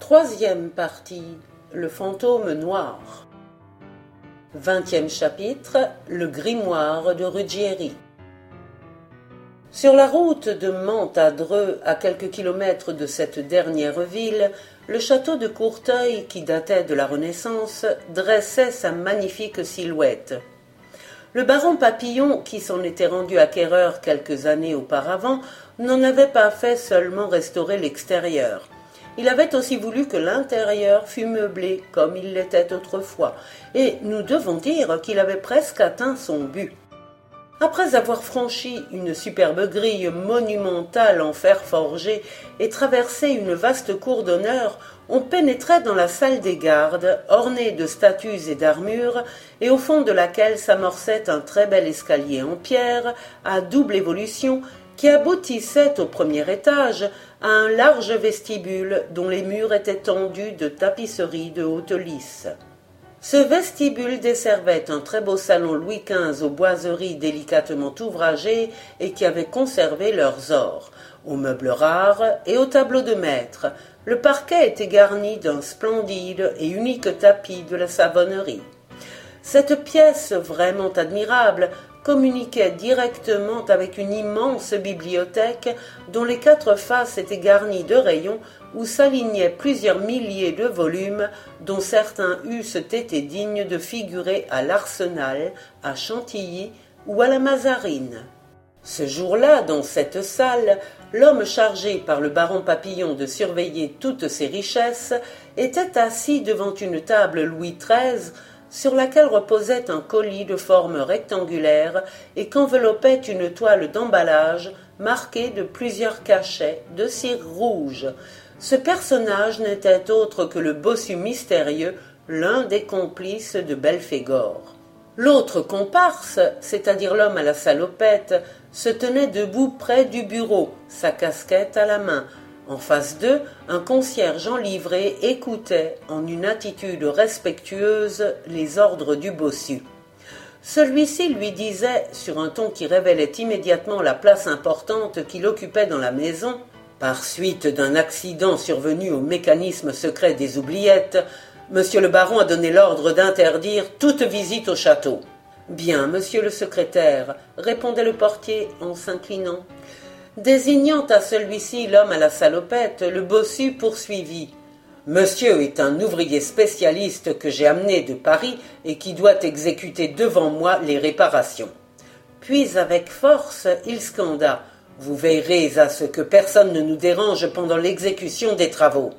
Troisième partie. Le fantôme noir. Vingtième chapitre. Le grimoire de Ruggieri. Sur la route de Mantes à Dreux, à quelques kilomètres de cette dernière ville, le château de Courteuil, qui datait de la Renaissance, dressait sa magnifique silhouette. Le baron Papillon, qui s'en était rendu acquéreur quelques années auparavant, n'en avait pas fait seulement restaurer l'extérieur. Il avait aussi voulu que l'intérieur fût meublé comme il l'était autrefois, et nous devons dire qu'il avait presque atteint son but. Après avoir franchi une superbe grille monumentale en fer forgé et traversé une vaste cour d'honneur, on pénétrait dans la salle des gardes, ornée de statues et d'armures, et au fond de laquelle s'amorçait un très bel escalier en pierre, à double évolution, qui aboutissait au premier étage à un large vestibule dont les murs étaient tendus de tapisseries de haute lisse. Ce vestibule desservait un très beau salon Louis XV aux boiseries délicatement ouvragées et qui avait conservé leurs ors, aux meubles rares et aux tableaux de maître. Le parquet était garni d'un splendide et unique tapis de la savonnerie. Cette pièce vraiment admirable communiquait directement avec une immense bibliothèque dont les quatre faces étaient garnies de rayons où s'alignaient plusieurs milliers de volumes dont certains eussent été dignes de figurer à l'Arsenal, à Chantilly ou à la Mazarine. Ce jour-là, dans cette salle, l'homme chargé par le baron Papillon de surveiller toutes ces richesses était assis devant une table Louis XIII sur laquelle reposait un colis de forme rectangulaire et qu'enveloppait une toile d'emballage marquée de plusieurs cachets de cire rouge. Ce personnage n'était autre que le bossu mystérieux, l'un des complices de Belphégor. L'autre comparse, c'est-à-dire l'homme à la salopette, se tenait debout près du bureau, sa casquette à la main, en face d'eux, un concierge en livrée écoutait, en une attitude respectueuse, les ordres du bossu. Celui-ci lui disait, sur un ton qui révélait immédiatement la place importante qu'il occupait dans la maison, par suite d'un accident survenu au mécanisme secret des oubliettes, Monsieur le baron a donné l'ordre d'interdire toute visite au château. Bien, monsieur le secrétaire, répondait le portier en s'inclinant. Désignant à celui-ci l'homme à la salopette, le bossu poursuivit. Monsieur est un ouvrier spécialiste que j'ai amené de Paris et qui doit exécuter devant moi les réparations. Puis avec force, il scanda. Vous veillerez à ce que personne ne nous dérange pendant l'exécution des travaux.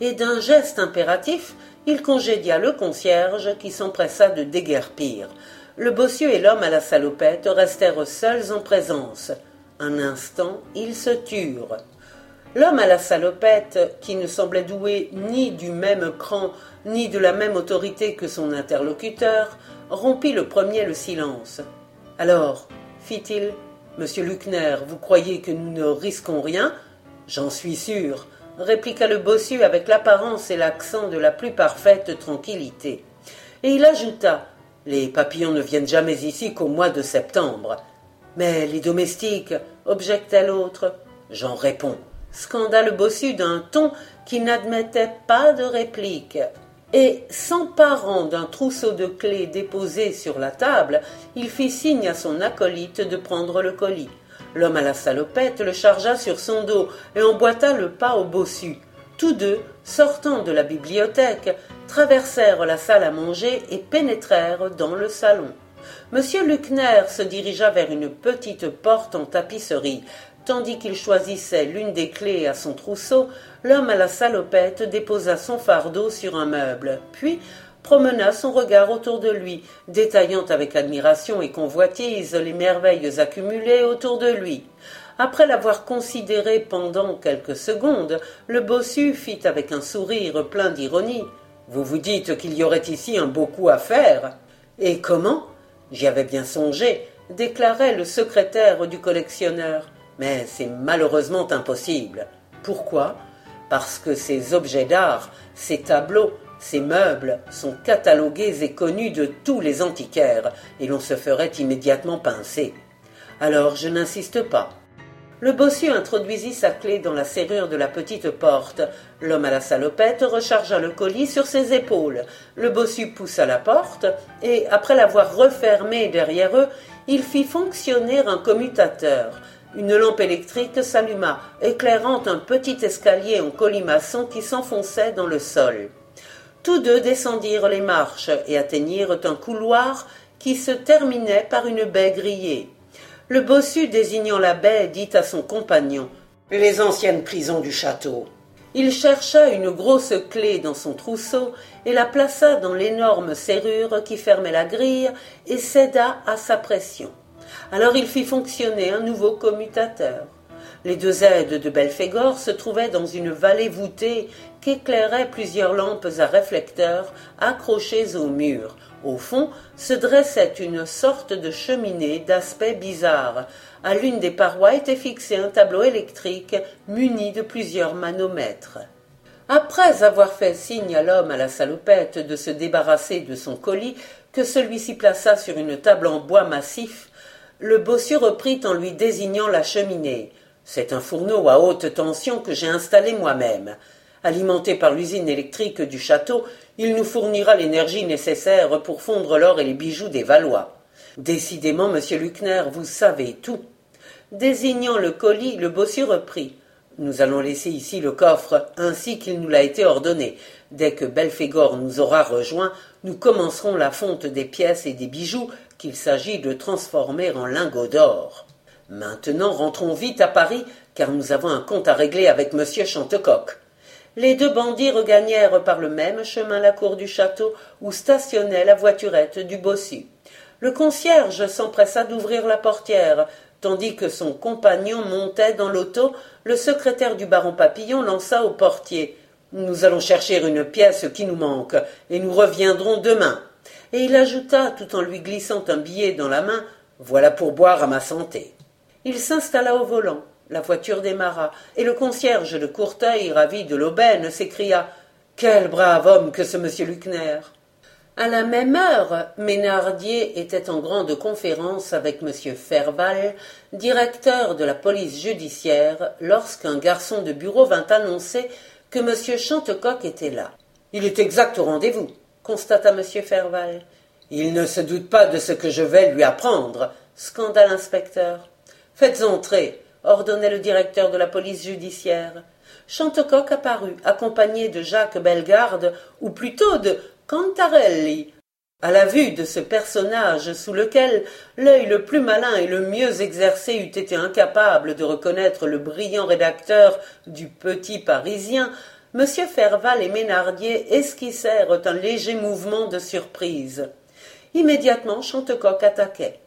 Et d'un geste impératif, il congédia le concierge qui s'empressa de déguerpir. Le bossu et l'homme à la salopette restèrent seuls en présence. Un instant, ils se turent. L'homme à la salopette, qui ne semblait doué ni du même cran, ni de la même autorité que son interlocuteur, rompit le premier le silence. Alors, fit-il, Monsieur Luckner, vous croyez que nous ne risquons rien? J'en suis sûr, répliqua le bossu avec l'apparence et l'accent de la plus parfaite tranquillité. Et il ajouta Les papillons ne viennent jamais ici qu'au mois de septembre. Mais les domestiques, objectait l'autre. J'en réponds. Scandale bossu d'un ton qui n'admettait pas de réplique. Et, s'emparant d'un trousseau de clés déposé sur la table, il fit signe à son acolyte de prendre le colis. L'homme à la salopette le chargea sur son dos et emboîta le pas au bossu. Tous deux, sortant de la bibliothèque, traversèrent la salle à manger et pénétrèrent dans le salon. Monsieur Luckner se dirigea vers une petite porte en tapisserie. Tandis qu'il choisissait l'une des clés à son trousseau, l'homme à la salopette déposa son fardeau sur un meuble, puis promena son regard autour de lui, détaillant avec admiration et convoitise les merveilles accumulées autour de lui. Après l'avoir considéré pendant quelques secondes, le bossu fit avec un sourire plein d'ironie. Vous vous dites qu'il y aurait ici un beau coup à faire. Et comment? J'y avais bien songé, déclarait le secrétaire du collectionneur, mais c'est malheureusement impossible. Pourquoi? Parce que ces objets d'art, ces tableaux, ces meubles sont catalogués et connus de tous les antiquaires, et l'on se ferait immédiatement pincer. Alors je n'insiste pas. Le bossu introduisit sa clé dans la serrure de la petite porte. L'homme à la salopette rechargea le colis sur ses épaules. Le bossu poussa la porte et, après l'avoir refermée derrière eux, il fit fonctionner un commutateur. Une lampe électrique s'alluma, éclairant un petit escalier en colimaçon qui s'enfonçait dans le sol. Tous deux descendirent les marches et atteignirent un couloir qui se terminait par une baie grillée. Le bossu désignant la baie dit à son compagnon Les anciennes prisons du château. Il chercha une grosse clé dans son trousseau et la plaça dans l'énorme serrure qui fermait la grille et céda à sa pression. Alors il fit fonctionner un nouveau commutateur. Les deux aides de Belphégor se trouvaient dans une vallée voûtée qu'éclairaient plusieurs lampes à réflecteurs accrochées au mur. Au fond se dressait une sorte de cheminée d'aspect bizarre. À l'une des parois était fixé un tableau électrique muni de plusieurs manomètres. Après avoir fait signe à l'homme à la salopette de se débarrasser de son colis, que celui-ci plaça sur une table en bois massif, le bossu reprit en lui désignant la cheminée. C'est un fourneau à haute tension que j'ai installé moi-même. Alimenté par l'usine électrique du château, il nous fournira l'énergie nécessaire pour fondre l'or et les bijoux des Valois. Décidément, monsieur Luckner, vous savez tout. Désignant le colis, le bossu reprit. Nous allons laisser ici le coffre ainsi qu'il nous l'a été ordonné. Dès que Belphégor nous aura rejoints, nous commencerons la fonte des pièces et des bijoux qu'il s'agit de transformer en lingots d'or. Maintenant rentrons vite à Paris, car nous avons un compte à régler avec monsieur Chantecoq. Les deux bandits regagnèrent par le même chemin la cour du château où stationnait la voiturette du bossu. Le concierge s'empressa d'ouvrir la portière, tandis que son compagnon montait dans l'auto, le secrétaire du baron Papillon lança au portier. Nous allons chercher une pièce qui nous manque, et nous reviendrons demain. Et il ajouta, tout en lui glissant un billet dans la main. Voilà pour boire à ma santé. Il s'installa au volant. La voiture démarra, et le concierge de Courteuil, ravi de l'aubaine, s'écria Quel brave homme que ce monsieur Luckner À la même heure, Ménardier était en grande conférence avec monsieur Ferval, directeur de la police judiciaire, lorsqu'un garçon de bureau vint annoncer que monsieur Chantecoq était là. Il est exact au rendez-vous, constata monsieur Ferval. Il ne se doute pas de ce que je vais lui apprendre, scanda l'inspecteur. Faites entrer, ordonnait le directeur de la police judiciaire. Chantecoq apparut, accompagné de Jacques Bellegarde, ou plutôt de Cantarelli. À la vue de ce personnage sous lequel l'œil le plus malin et le mieux exercé eût été incapable de reconnaître le brillant rédacteur du Petit Parisien, M. Ferval et Ménardier esquissèrent un léger mouvement de surprise. Immédiatement Chantecoq attaquait.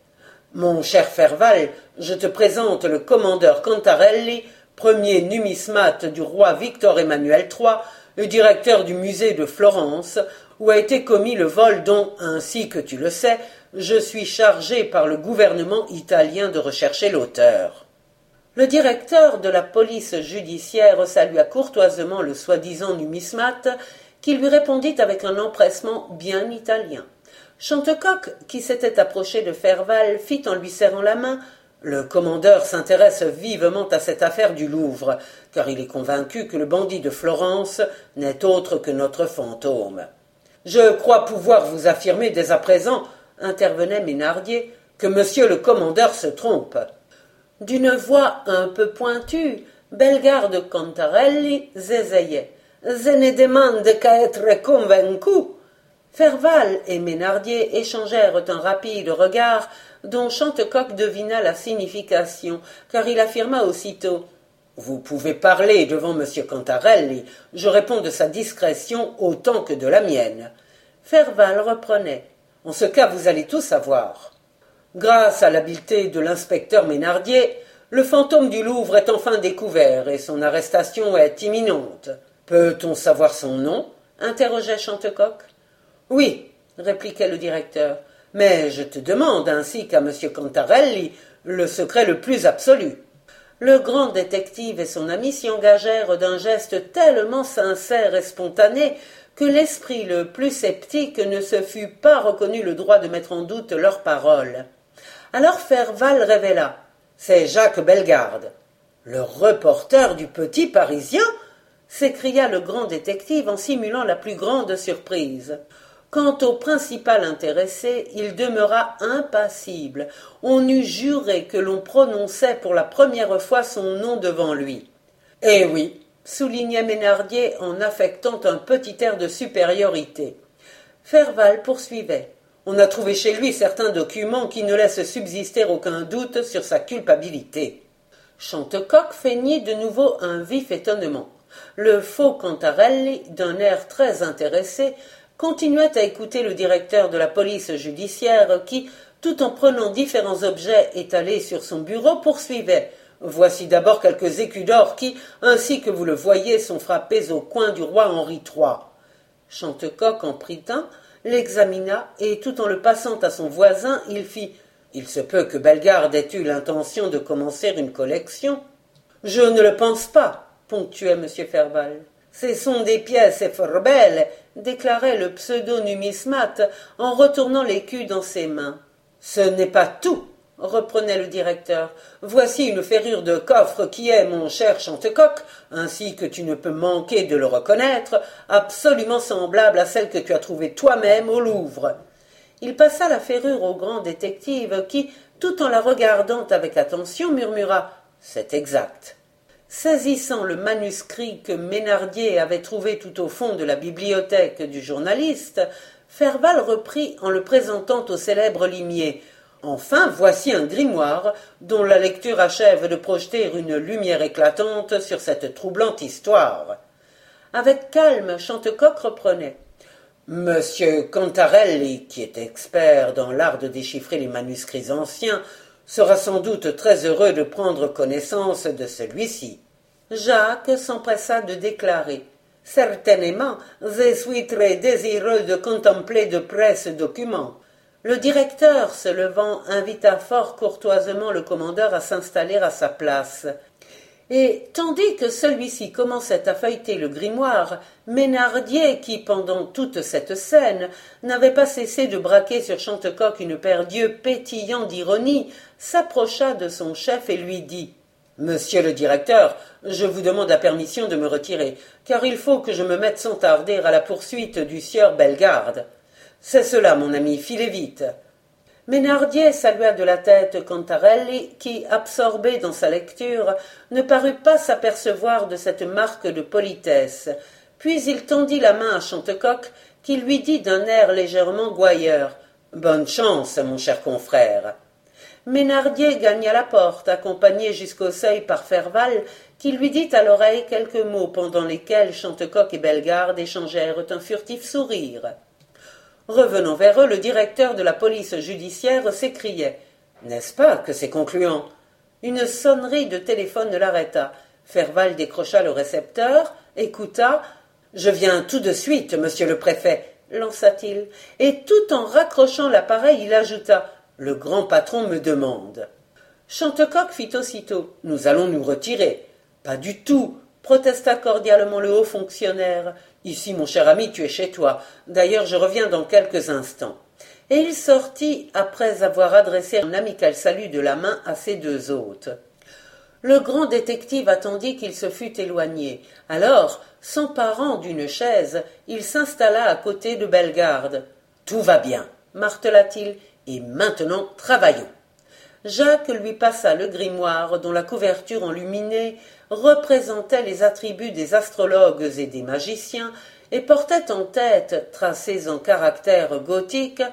Mon cher Ferval, je te présente le commandeur Cantarelli, premier numismate du roi Victor Emmanuel III le directeur du musée de Florence, où a été commis le vol dont, ainsi que tu le sais, je suis chargé par le gouvernement italien de rechercher l'auteur. Le directeur de la police judiciaire salua courtoisement le soi-disant numismate, qui lui répondit avec un empressement bien italien. Chantecoq, qui s'était approché de Ferval, fit en lui serrant la main le commandeur s'intéresse vivement à cette affaire du Louvre, car il est convaincu que le bandit de Florence n'est autre que notre fantôme. Je crois pouvoir vous affirmer dès à présent, intervenait Ménardier, que monsieur le commandeur se trompe. D'une voix un peu pointue, Bellegarde Cantarelli zézayait. Je ne demande qu'à être convaincu. Ferval et Ménardier échangèrent un rapide regard dont Chantecoq devina la signification, car il affirma aussitôt Vous pouvez parler devant M. Cantarelli, je réponds de sa discrétion autant que de la mienne. Ferval reprenait En ce cas, vous allez tout savoir. Grâce à l'habileté de l'inspecteur Ménardier, le fantôme du Louvre est enfin découvert et son arrestation est imminente. Peut-on savoir son nom? interrogeait Chantecoq. Oui, répliquait le directeur, mais je te demande, ainsi qu'à M. Cantarelli, le secret le plus absolu. Le grand détective et son ami s'y engagèrent d'un geste tellement sincère et spontané que l'esprit le plus sceptique ne se fût pas reconnu le droit de mettre en doute leurs paroles. Alors Ferval révéla. C'est Jacques Bellegarde. Le reporter du Petit Parisien s'écria le grand détective en simulant la plus grande surprise. Quant au principal intéressé, il demeura impassible. On eût juré que l'on prononçait pour la première fois son nom devant lui. Eh oui, soulignait Ménardier en affectant un petit air de supériorité. Ferval poursuivait. On a trouvé chez lui certains documents qui ne laissent subsister aucun doute sur sa culpabilité. Chantecoq feignit de nouveau un vif étonnement. Le faux Cantarelli, d'un air très intéressé, continuait à écouter le directeur de la police judiciaire qui, tout en prenant différents objets étalés sur son bureau, poursuivait. Voici d'abord quelques écus d'or qui, ainsi que vous le voyez, sont frappés au coin du roi Henri III. Chantecoq en prit un, l'examina, et tout en le passant à son voisin, il fit. Il se peut que Bellegarde ait eu l'intention de commencer une collection. Je ne le pense pas, ponctuait M. Ferval. Ce sont des pièces fort belles, déclarait le pseudo-numismate en retournant l'écu dans ses mains. Ce n'est pas tout, reprenait le directeur. Voici une ferrure de coffre qui est, mon cher Chantecoq, ainsi que tu ne peux manquer de le reconnaître, absolument semblable à celle que tu as trouvée toi-même au Louvre. Il passa la ferrure au grand détective qui, tout en la regardant avec attention, murmura C'est exact. Saisissant le manuscrit que Ménardier avait trouvé tout au fond de la bibliothèque du journaliste, Ferval reprit en le présentant au célèbre limier. Enfin, voici un grimoire dont la lecture achève de projeter une lumière éclatante sur cette troublante histoire. Avec calme, Chantecoq reprenait. Monsieur Cantarelli, qui est expert dans l'art de déchiffrer les manuscrits anciens, sera sans doute très heureux de prendre connaissance de celui-ci. Jacques s'empressa de déclarer. Certainement, je suis très désireux de contempler de près ce document. Le directeur, se levant, invita fort courtoisement le commandeur à s'installer à sa place. Et tandis que celui-ci commençait à feuilleter le grimoire, Ménardier, qui, pendant toute cette scène, n'avait pas cessé de braquer sur Chantecoq une paire d'yeux pétillants d'ironie, s'approcha de son chef et lui dit Monsieur le directeur, je vous demande la permission de me retirer, car il faut que je me mette sans tarder à la poursuite du sieur Bellegarde. C'est cela, mon ami, filez vite. Ménardier salua de la tête Cantarelli, qui, absorbé dans sa lecture, ne parut pas s'apercevoir de cette marque de politesse. Puis il tendit la main à Chantecoq, qui lui dit d'un air légèrement gouailleur. Bonne chance, mon cher confrère. Ménardier gagna la porte, accompagné jusqu'au seuil par Ferval, qui lui dit à l'oreille quelques mots pendant lesquels Chantecoq et Bellegarde échangèrent un furtif sourire. Revenant vers eux, le directeur de la police judiciaire s'écriait. N'est-ce pas que c'est concluant? Une sonnerie de téléphone l'arrêta. Ferval décrocha le récepteur, écouta. Je viens tout de suite, monsieur le préfet, lança-t-il, et tout en raccrochant l'appareil, il ajouta. Le grand patron me demande. Chantecoq fit aussitôt. Nous allons nous retirer. Pas du tout, protesta cordialement le haut fonctionnaire. Ici, mon cher ami, tu es chez toi. D'ailleurs, je reviens dans quelques instants. Et il sortit après avoir adressé un amical salut de la main à ses deux hôtes. Le grand détective attendit qu'il se fût éloigné. Alors, s'emparant d'une chaise, il s'installa à côté de Bellegarde. Tout va bien, martela-t-il, et maintenant travaillons. Jacques lui passa le grimoire dont la couverture enluminée représentait les attributs des astrologues et des magiciens et portait en tête, tracés en caractères gothiques,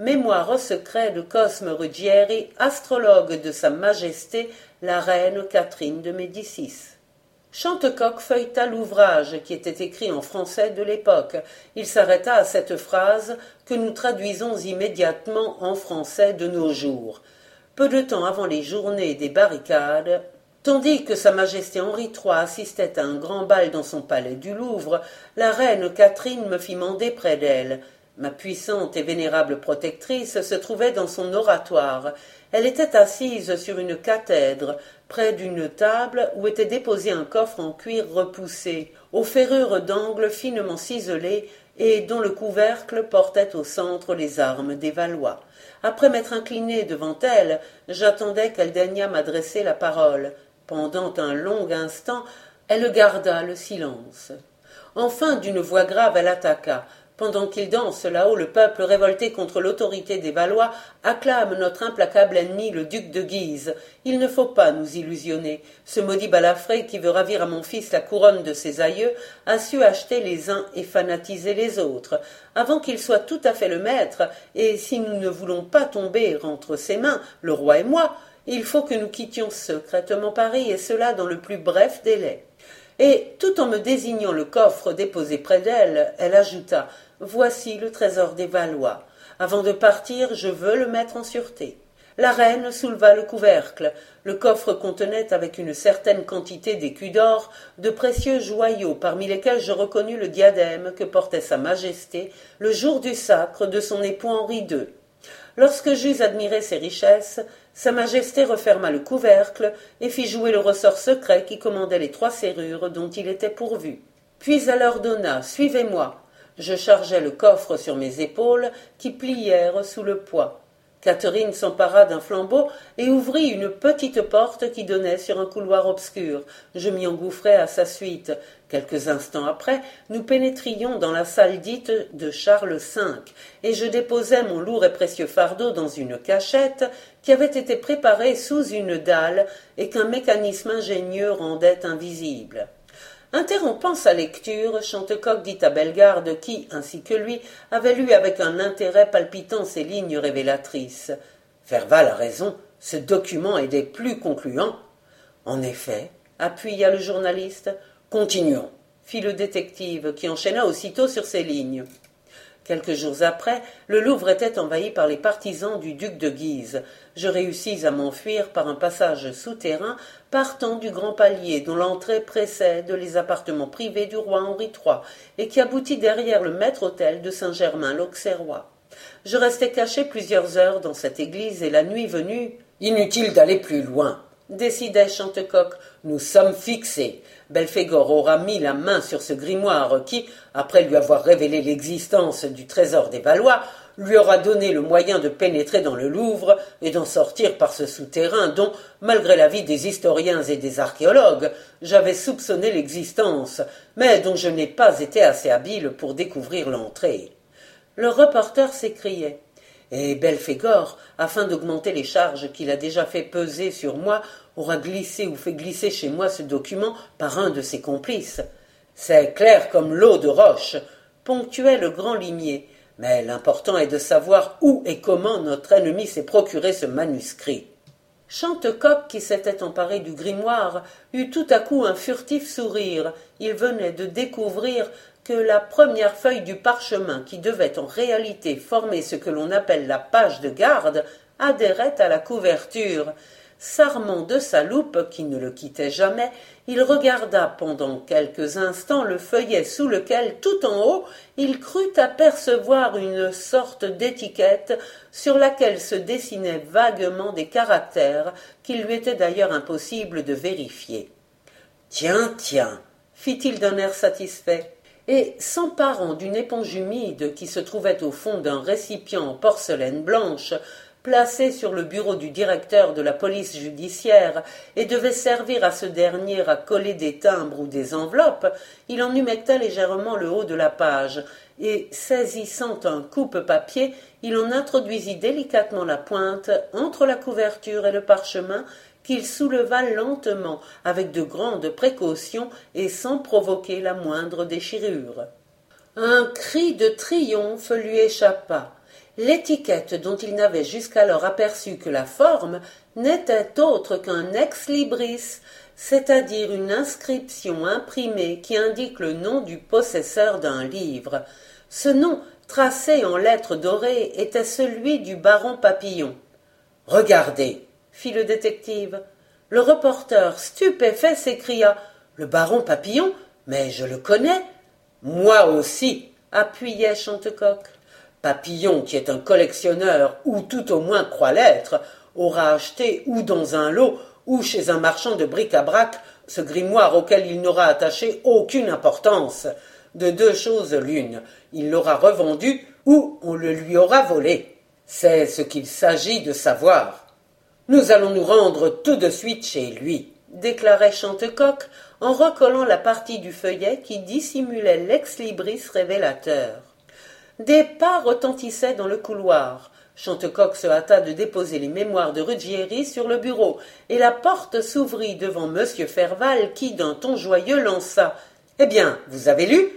Mémoire au secret de Cosme Ruggieri, astrologue de Sa Majesté la reine Catherine de Médicis. Chantecoq feuilleta l'ouvrage qui était écrit en français de l'époque. Il s'arrêta à cette phrase que nous traduisons immédiatement en français de nos jours peu de temps avant les journées des barricades, tandis que Sa Majesté Henri III assistait à un grand bal dans son palais du Louvre, la reine Catherine me fit mander près d'elle. Ma puissante et vénérable protectrice se trouvait dans son oratoire. Elle était assise sur une cathèdre, près d'une table où était déposé un coffre en cuir repoussé, aux ferrures d'angle finement ciselées et dont le couvercle portait au centre les armes des Valois. Après m'être incliné devant elle, j'attendais qu'elle daignât m'adresser la parole. Pendant un long instant, elle garda le silence. Enfin, d'une voix grave, elle attaqua. Pendant qu'il danse là-haut, le peuple révolté contre l'autorité des Valois acclame notre implacable ennemi, le duc de Guise. Il ne faut pas nous illusionner. Ce maudit balafré qui veut ravir à mon fils la couronne de ses aïeux a su acheter les uns et fanatiser les autres. Avant qu'il soit tout à fait le maître, et si nous ne voulons pas tomber entre ses mains, le roi et moi, il faut que nous quittions secrètement Paris, et cela dans le plus bref délai. Et, tout en me désignant le coffre déposé près d'elle, elle ajouta Voici le trésor des Valois. Avant de partir, je veux le mettre en sûreté. La reine souleva le couvercle. Le coffre contenait, avec une certaine quantité d'écus d'or, de précieux joyaux, parmi lesquels je reconnus le diadème que portait Sa Majesté le jour du sacre de son époux Henri II. Lorsque j'eus admiré ces richesses, Sa Majesté referma le couvercle et fit jouer le ressort secret qui commandait les trois serrures dont il était pourvu. Puis elle ordonna Suivez-moi. Je chargeai le coffre sur mes épaules, qui plièrent sous le poids. Catherine s'empara d'un flambeau et ouvrit une petite porte qui donnait sur un couloir obscur. Je m'y engouffrai à sa suite. Quelques instants après, nous pénétrions dans la salle dite de Charles V, et je déposai mon lourd et précieux fardeau dans une cachette qui avait été préparée sous une dalle et qu'un mécanisme ingénieux rendait invisible. Interrompant sa lecture, Chantecoq dit à Bellegarde, qui, ainsi que lui, avait lu avec un intérêt palpitant ces lignes révélatrices. Ferval a raison, ce document est des plus concluants. En effet, appuya le journaliste. Continuons, fit le détective, qui enchaîna aussitôt sur ces lignes. Quelques jours après, le Louvre était envahi par les partisans du duc de Guise. Je réussis à m'enfuir par un passage souterrain partant du grand palier dont l'entrée précède les appartements privés du roi Henri III et qui aboutit derrière le maître-autel de Saint-Germain l'Auxerrois. Je restai caché plusieurs heures dans cette église et la nuit venue, inutile d'aller plus loin, décidait Chantecoq. Nous sommes fixés. Belphégor aura mis la main sur ce grimoire qui, après lui avoir révélé l'existence du trésor des Valois, lui aura donné le moyen de pénétrer dans le Louvre et d'en sortir par ce souterrain dont, malgré l'avis des historiens et des archéologues, j'avais soupçonné l'existence, mais dont je n'ai pas été assez habile pour découvrir l'entrée. Le reporter s'écriait. Et Belphégor, afin d'augmenter les charges qu'il a déjà fait peser sur moi, aura glissé ou fait glisser chez moi ce document par un de ses complices. C'est clair comme l'eau de roche, ponctuait le grand limier. Mais l'important est de savoir où et comment notre ennemi s'est procuré ce manuscrit. Chantecoq, qui s'était emparé du grimoire, eut tout à coup un furtif sourire. Il venait de découvrir que la première feuille du parchemin, qui devait en réalité former ce que l'on appelle la page de garde, adhérait à la couverture. S'armant de sa loupe, qui ne le quittait jamais, il regarda pendant quelques instants le feuillet sous lequel, tout en haut, il crut apercevoir une sorte d'étiquette sur laquelle se dessinaient vaguement des caractères qu'il lui était d'ailleurs impossible de vérifier. Tiens, tiens, fit-il d'un air satisfait, et s'emparant d'une éponge humide qui se trouvait au fond d'un récipient en porcelaine blanche, placé sur le bureau du directeur de la police judiciaire et devait servir à ce dernier à coller des timbres ou des enveloppes, il en humecta légèrement le haut de la page, et, saisissant un coupe-papier, il en introduisit délicatement la pointe entre la couverture et le parchemin, qu'il souleva lentement, avec de grandes précautions et sans provoquer la moindre déchirure. Un cri de triomphe lui échappa l'étiquette dont il n'avait jusqu'alors aperçu que la forme n'était autre qu'un ex libris, c'est-à-dire une inscription imprimée qui indique le nom du possesseur d'un livre. Ce nom, tracé en lettres dorées, était celui du baron Papillon. Regardez, fit le détective. Le reporter, stupéfait, s'écria. Le baron Papillon? Mais je le connais. Moi aussi, appuyait Chantecoq. Papillon, qui est un collectionneur, ou tout au moins croit l'être, aura acheté ou dans un lot, ou chez un marchand de bric-à-brac, ce grimoire auquel il n'aura attaché aucune importance. De deux choses l'une, il l'aura revendu ou on le lui aura volé. C'est ce qu'il s'agit de savoir. Nous allons nous rendre tout de suite chez lui, déclarait Chantecoq en recollant la partie du feuillet qui dissimulait l'ex-libris révélateur. Des pas retentissaient dans le couloir. Chantecoq se hâta de déposer les mémoires de Ruggieri sur le bureau, et la porte s'ouvrit devant M. Ferval qui, d'un ton joyeux, lança Eh bien, vous avez lu?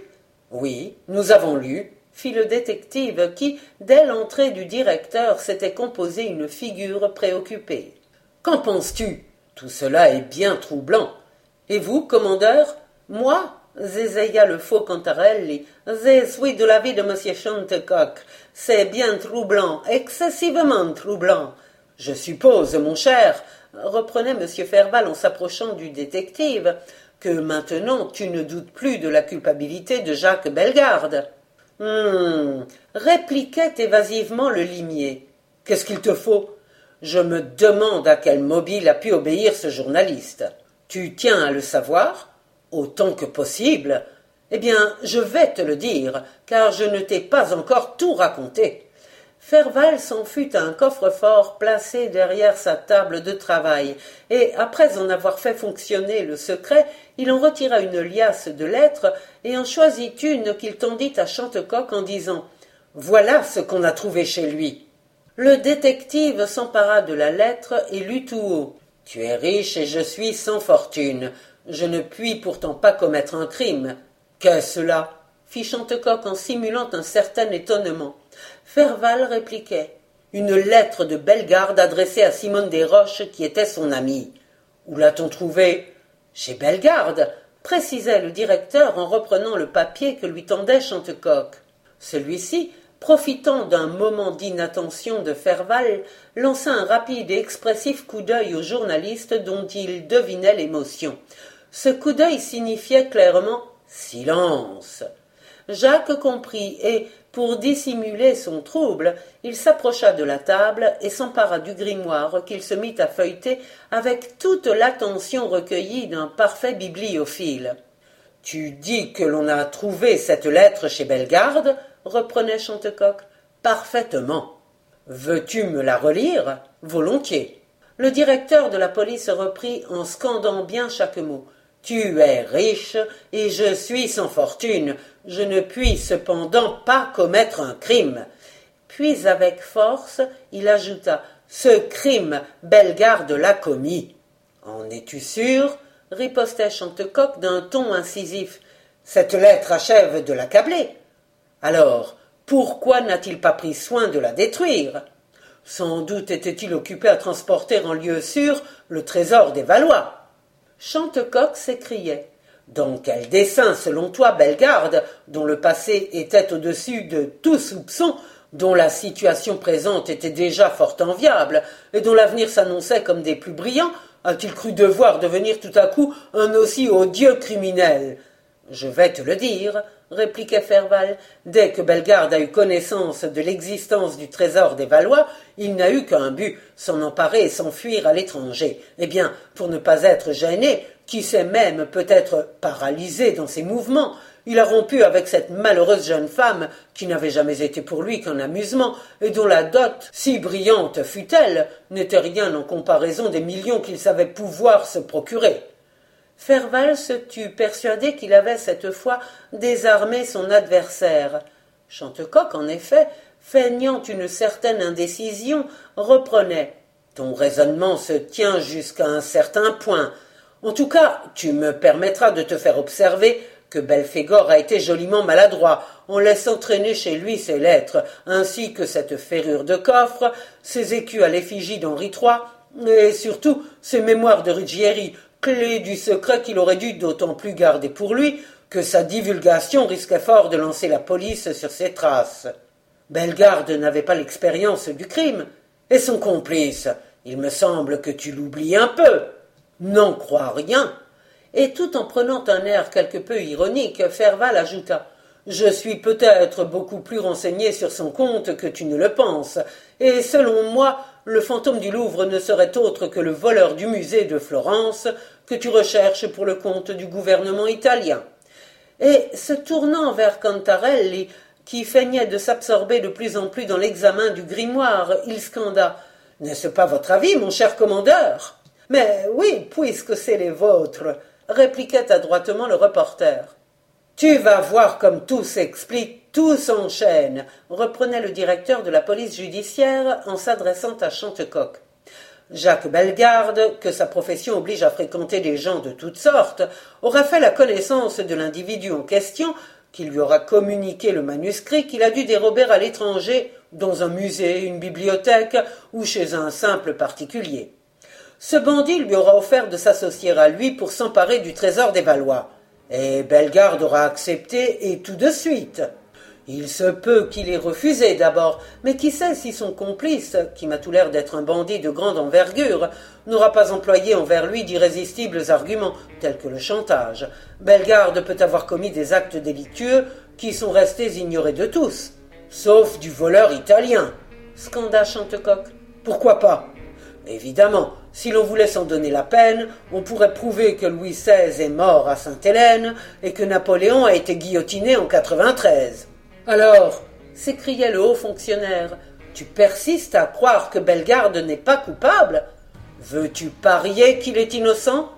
Oui, nous avons lu, fit le détective qui, dès l'entrée du directeur, s'était composé une figure préoccupée. Qu'en penses-tu? Tout cela est bien troublant. Et vous, commandeur? Moi? zézaya le faux Cantarelli. Je suis de l'avis de monsieur Chantecoq. C'est bien troublant, excessivement troublant. Je suppose, mon cher, reprenait M. Ferval en s'approchant du détective, que maintenant tu ne doutes plus de la culpabilité de Jacques Bellegarde. Hum, répliquait évasivement le limier. Qu'est-ce qu'il te faut? Je me demande à quel mobile a pu obéir ce journaliste. Tu tiens à le savoir? Autant que possible. Eh bien, je vais te le dire, car je ne t'ai pas encore tout raconté. Ferval s'en fut à un coffre-fort placé derrière sa table de travail, et après en avoir fait fonctionner le secret, il en retira une liasse de lettres et en choisit une qu'il tendit à Chantecoq en disant Voilà ce qu'on a trouvé chez lui. Le détective s'empara de la lettre et lut tout haut. Tu es riche et je suis sans fortune. Je ne puis pourtant pas commettre un crime. Qu'est-ce cela? fit Chantecoq en simulant un certain étonnement. Ferval répliquait. Une lettre de Bellegarde adressée à Simone Desroches, qui était son amie. Où l'a-t-on trouvée Chez Bellegarde, précisait le directeur en reprenant le papier que lui tendait Chantecoq. Celui-ci, profitant d'un moment d'inattention de Ferval, lança un rapide et expressif coup d'œil au journaliste dont il devinait l'émotion. Ce coup d'œil signifiait clairement silence. Jacques comprit et, pour dissimuler son trouble, il s'approcha de la table et s'empara du grimoire qu'il se mit à feuilleter avec toute l'attention recueillie d'un parfait bibliophile. Tu dis que l'on a trouvé cette lettre chez Bellegarde? reprenait Chantecoq. Parfaitement. Veux-tu me la relire? Volontiers. Le directeur de la police reprit en scandant bien chaque mot. Tu es riche et je suis sans fortune. Je ne puis cependant pas commettre un crime. Puis avec force, il ajouta Ce crime, Bellegarde l'a commis. En es-tu sûr? ripostait Chantecoq d'un ton incisif. Cette lettre achève de l'accabler. Alors, pourquoi n'a-t-il pas pris soin de la détruire? Sans doute était-il occupé à transporter en lieu sûr le trésor des Valois. Chantecoq s'écriait. Dans quel dessein, selon toi, Bellegarde, dont le passé était au-dessus de tout soupçon, dont la situation présente était déjà fort enviable, et dont l'avenir s'annonçait comme des plus brillants, a-t-il cru devoir devenir tout à coup un aussi odieux criminel? Je vais te le dire, répliquait Ferval. Dès que Bellegarde a eu connaissance de l'existence du trésor des Valois, il n'a eu qu'un but, s'en emparer et s'enfuir à l'étranger. Eh bien, pour ne pas être gêné, qui sait même peut-être paralysé dans ses mouvements, il a rompu avec cette malheureuse jeune femme qui n'avait jamais été pour lui qu'un amusement, et dont la dot, si brillante fût-elle, n'était rien en comparaison des millions qu'il savait pouvoir se procurer. Ferval se tut, persuadé qu'il avait cette fois désarmé son adversaire? Chantecoq, en effet, feignant une certaine indécision, reprenait. Ton raisonnement se tient jusqu'à un certain point. En tout cas, tu me permettras de te faire observer que Belphégor a été joliment maladroit en laissant traîner chez lui ses lettres, ainsi que cette ferrure de coffre, ses écus à l'effigie d'Henri III, et surtout ses mémoires de Ruggieri, clé du secret qu'il aurait dû d'autant plus garder pour lui que sa divulgation risquait fort de lancer la police sur ses traces. Bellegarde n'avait pas l'expérience du crime, et son complice. Il me semble que tu l'oublies un peu. N'en crois rien. Et tout en prenant un air quelque peu ironique, Ferval ajouta Je suis peut-être beaucoup plus renseigné sur son compte que tu ne le penses, et selon moi, le fantôme du Louvre ne serait autre que le voleur du musée de Florence que tu recherches pour le compte du gouvernement italien. Et se tournant vers Cantarelli, qui feignait de s'absorber de plus en plus dans l'examen du grimoire, il scanda N'est-ce pas votre avis, mon cher commandeur? Mais oui, puisque c'est les vôtres, répliquait adroitement le reporter. Tu vas voir comme tout s'explique, tout s'enchaîne, reprenait le directeur de la police judiciaire en s'adressant à Chantecoq. Jacques Bellegarde, que sa profession oblige à fréquenter des gens de toutes sortes, aura fait la connaissance de l'individu en question, qui lui aura communiqué le manuscrit qu'il a dû dérober à l'étranger, dans un musée, une bibliothèque ou chez un simple particulier. Ce bandit lui aura offert de s'associer à lui pour s'emparer du trésor des Valois. Et Bellegarde aura accepté, et tout de suite. Il se peut qu'il ait refusé d'abord, mais qui sait si son complice, qui m'a tout l'air d'être un bandit de grande envergure, n'aura pas employé envers lui d'irrésistibles arguments, tels que le chantage. Bellegarde peut avoir commis des actes délictueux qui sont restés ignorés de tous, sauf du voleur italien. Scanda Chantecoq. Pourquoi pas? Évidemment, si l'on voulait s'en donner la peine, on pourrait prouver que Louis XVI est mort à Sainte-Hélène et que Napoléon a été guillotiné en 93. Alors, s'écriait le haut fonctionnaire, tu persistes à croire que Bellegarde n'est pas coupable? Veux-tu parier qu'il est innocent?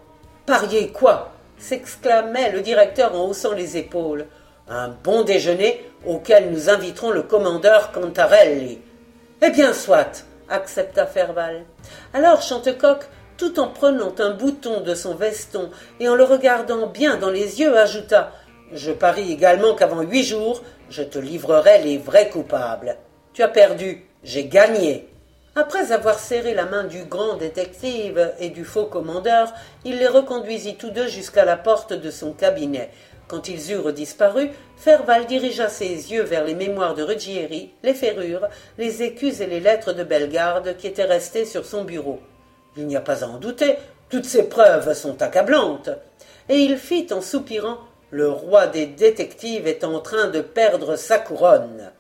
Parier quoi? s'exclamait le directeur en haussant les épaules. Un bon déjeuner auquel nous inviterons le commandeur Cantarelli. Eh bien, soit, accepta Ferval. Alors Chantecoq, tout en prenant un bouton de son veston et en le regardant bien dans les yeux, ajouta Je parie également qu'avant huit jours, je te livrerai les vrais coupables. Tu as perdu, j'ai gagné. Après avoir serré la main du grand détective et du faux commandeur, il les reconduisit tous deux jusqu'à la porte de son cabinet. Quand ils eurent disparu, Ferval dirigea ses yeux vers les mémoires de Ruggieri, les ferrures, les écus et les lettres de Bellegarde qui étaient restées sur son bureau. Il n'y a pas à en douter, toutes ces preuves sont accablantes. Et il fit en soupirant Le roi des détectives est en train de perdre sa couronne.